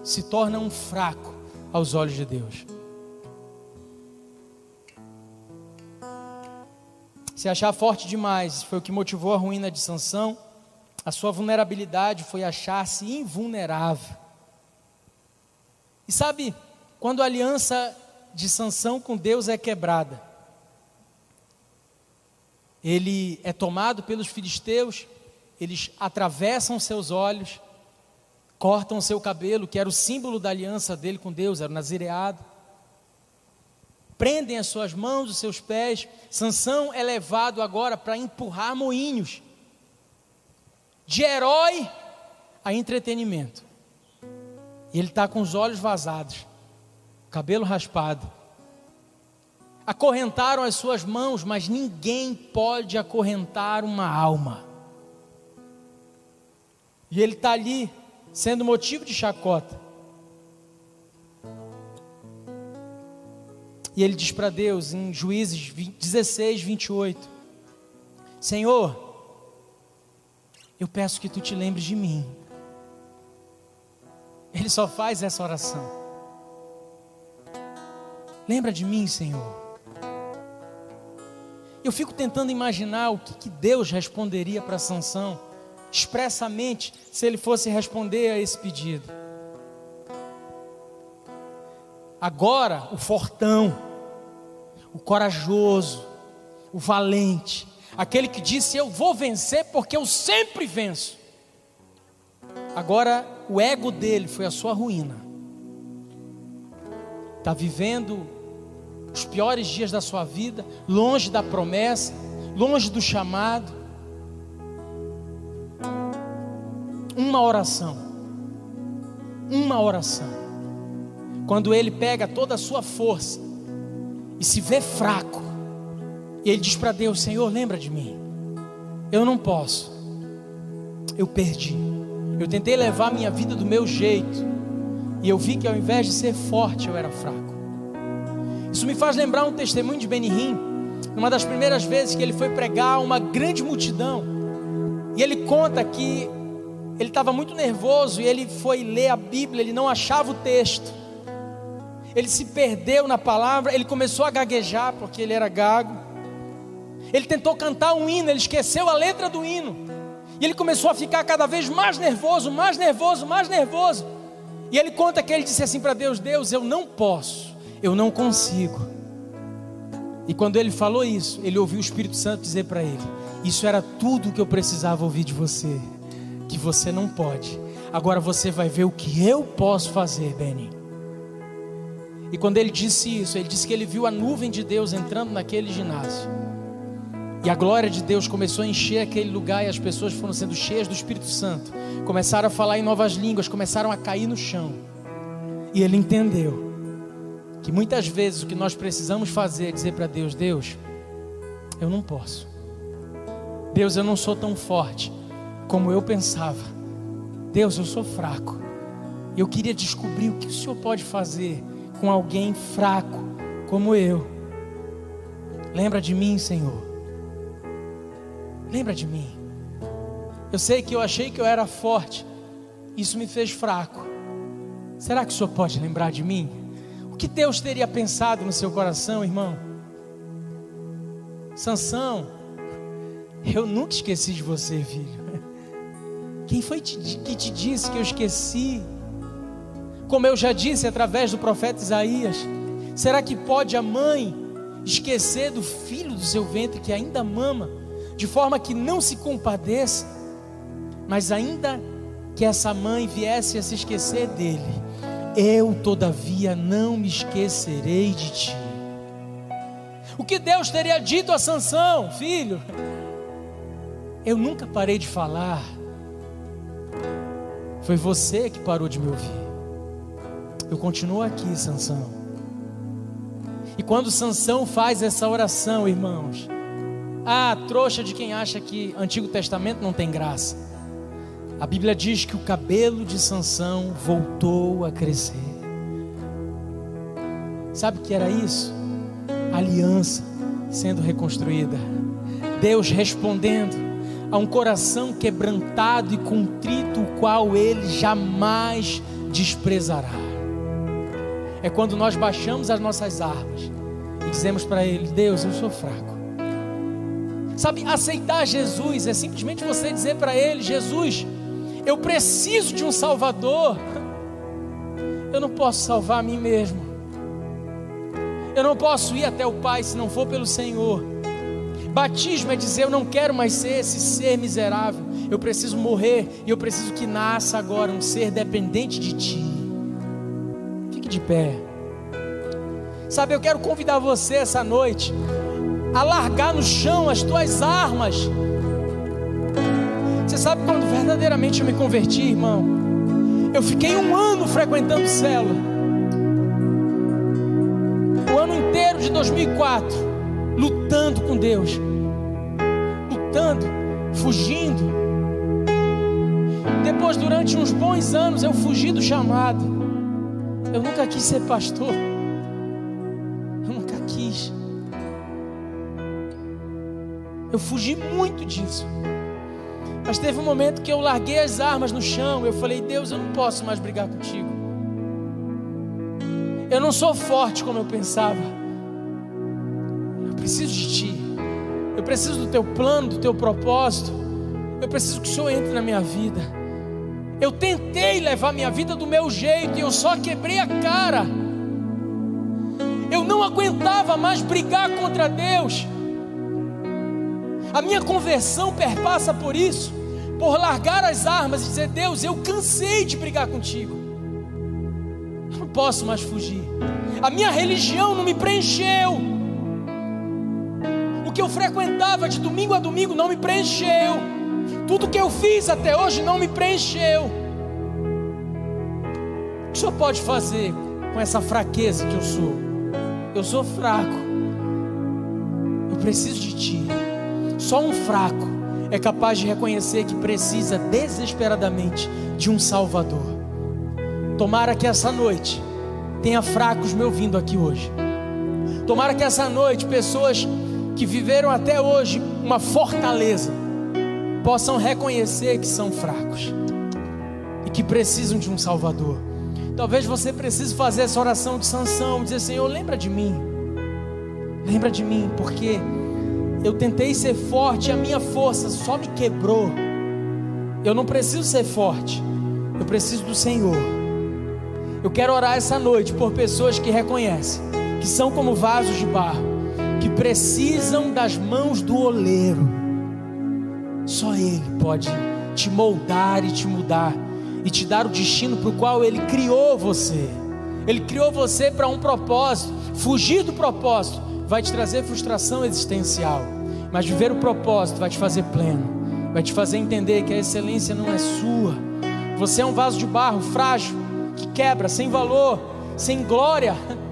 [SPEAKER 2] se torna um fraco aos olhos de Deus. se achar forte demais foi o que motivou a ruína de Sansão. A sua vulnerabilidade foi achar-se invulnerável. E sabe, quando a aliança de Sansão com Deus é quebrada, ele é tomado pelos filisteus, eles atravessam seus olhos, cortam seu cabelo, que era o símbolo da aliança dele com Deus, era o nazireado. Prendem as suas mãos, os seus pés. Sansão é levado agora para empurrar moinhos. De herói a entretenimento. E ele está com os olhos vazados, cabelo raspado. Acorrentaram as suas mãos, mas ninguém pode acorrentar uma alma. E ele está ali, sendo motivo de chacota. E ele diz para Deus em Juízes 16, 28: Senhor, eu peço que tu te lembres de mim. Ele só faz essa oração. Lembra de mim, Senhor. Eu fico tentando imaginar o que, que Deus responderia para Sansão, expressamente, se ele fosse responder a esse pedido. Agora, o fortão, o corajoso, o valente, aquele que disse: Eu vou vencer porque eu sempre venço. Agora, o ego dele foi a sua ruína. Está vivendo os piores dias da sua vida, longe da promessa, longe do chamado. Uma oração, uma oração. Quando ele pega toda a sua força e se vê fraco, e ele diz para Deus: Senhor, lembra de mim. Eu não posso, eu perdi. Eu tentei levar minha vida do meu jeito, e eu vi que ao invés de ser forte, eu era fraco. Isso me faz lembrar um testemunho de Benihim, numa das primeiras vezes que ele foi pregar a uma grande multidão. E ele conta que ele estava muito nervoso e ele foi ler a Bíblia, ele não achava o texto. Ele se perdeu na palavra, ele começou a gaguejar porque ele era gago. Ele tentou cantar um hino, ele esqueceu a letra do hino. E ele começou a ficar cada vez mais nervoso, mais nervoso, mais nervoso. E ele conta que ele disse assim para Deus: Deus, eu não posso eu não consigo. E quando ele falou isso, ele ouviu o Espírito Santo dizer para ele: Isso era tudo que eu precisava ouvir de você, que você não pode. Agora você vai ver o que eu posso fazer, Benny. E quando ele disse isso, ele disse que ele viu a nuvem de Deus entrando naquele ginásio. E a glória de Deus começou a encher aquele lugar e as pessoas foram sendo cheias do Espírito Santo. Começaram a falar em novas línguas, começaram a cair no chão. E ele entendeu que muitas vezes o que nós precisamos fazer é dizer para Deus: Deus, eu não posso. Deus, eu não sou tão forte como eu pensava. Deus, eu sou fraco. Eu queria descobrir o que o Senhor pode fazer com alguém fraco como eu. Lembra de mim, Senhor. Lembra de mim. Eu sei que eu achei que eu era forte. Isso me fez fraco. Será que o Senhor pode lembrar de mim? que Deus teria pensado no seu coração, irmão? Sansão, eu nunca esqueci de você, filho. Quem foi que te disse que eu esqueci? Como eu já disse através do profeta Isaías, será que pode a mãe esquecer do filho do seu ventre que ainda mama, de forma que não se compadeça? Mas ainda que essa mãe viesse a se esquecer dele, eu todavia não me esquecerei de ti. O que Deus teria dito a Sansão, filho? Eu nunca parei de falar. Foi você que parou de me ouvir. Eu continuo aqui, Sansão. E quando Sansão faz essa oração, irmãos, ah, trouxa de quem acha que Antigo Testamento não tem graça. A Bíblia diz que o cabelo de Sansão voltou a crescer. Sabe o que era isso? Aliança sendo reconstruída. Deus respondendo a um coração quebrantado e contrito, o qual ele jamais desprezará. É quando nós baixamos as nossas armas e dizemos para ele: Deus, eu sou fraco. Sabe, aceitar Jesus é simplesmente você dizer para Ele: Jesus, eu preciso de um Salvador. Eu não posso salvar a mim mesmo. Eu não posso ir até o Pai se não for pelo Senhor. Batismo é dizer: eu não quero mais ser esse ser miserável. Eu preciso morrer e eu preciso que nasça agora um ser dependente de Ti. Fique de pé. Sabe, eu quero convidar você essa noite a largar no chão as tuas armas. Você sabe quando verdadeiramente eu me converti, irmão? Eu fiquei um ano frequentando célula. O ano inteiro de 2004, lutando com Deus, lutando, fugindo. Depois, durante uns bons anos, eu fugi do chamado. Eu nunca quis ser pastor. Eu fugi muito disso. Mas teve um momento que eu larguei as armas no chão. Eu falei: Deus, eu não posso mais brigar contigo. Eu não sou forte como eu pensava. Eu preciso de ti. Eu preciso do teu plano, do teu propósito. Eu preciso que o Senhor entre na minha vida. Eu tentei levar minha vida do meu jeito e eu só quebrei a cara. Eu não aguentava mais brigar contra Deus. A minha conversão perpassa por isso, por largar as armas e dizer: Deus, eu cansei de brigar contigo, não posso mais fugir. A minha religião não me preencheu. O que eu frequentava de domingo a domingo não me preencheu. Tudo que eu fiz até hoje não me preencheu. O que o Senhor pode fazer com essa fraqueza que eu sou? Eu sou fraco. Eu preciso de Ti. Só um fraco é capaz de reconhecer que precisa desesperadamente de um Salvador. Tomara que essa noite tenha fracos me ouvindo aqui hoje. Tomara que essa noite pessoas que viveram até hoje uma fortaleza possam reconhecer que são fracos e que precisam de um Salvador. Talvez você precise fazer essa oração de sanção, dizer: Senhor, lembra de mim, lembra de mim, porque eu tentei ser forte, a minha força só me quebrou. Eu não preciso ser forte, eu preciso do Senhor. Eu quero orar essa noite por pessoas que reconhecem que são como vasos de barro, que precisam das mãos do oleiro. Só Ele pode te moldar e te mudar e te dar o destino para o qual Ele criou você. Ele criou você para um propósito. Fugir do propósito vai te trazer frustração existencial, mas viver o propósito vai te fazer pleno, vai te fazer entender que a excelência não é sua. Você é um vaso de barro frágil, que quebra, sem valor, sem glória.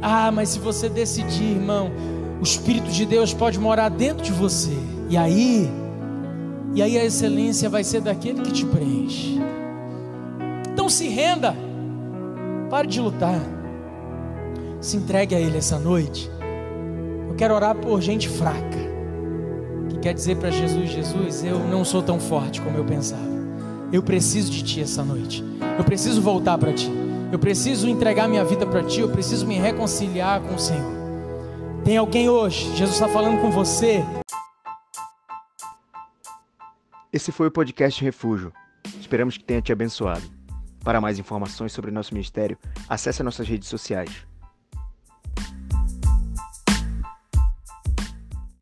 [SPEAKER 2] Ah, mas se você decidir, irmão, o Espírito de Deus pode morar dentro de você, e aí, e aí a excelência vai ser daquele que te preenche. Então se renda, pare de lutar se entregue a Ele essa noite. Eu quero orar por gente fraca, que quer dizer para Jesus: Jesus, eu não sou tão forte como eu pensava. Eu preciso de Ti essa noite. Eu preciso voltar para Ti. Eu preciso entregar minha vida para Ti. Eu preciso me reconciliar com o Senhor. Tem alguém hoje? Jesus está falando com você.
[SPEAKER 1] Esse foi o podcast Refúgio. Esperamos que tenha te abençoado. Para mais informações sobre nosso ministério, acesse nossas redes sociais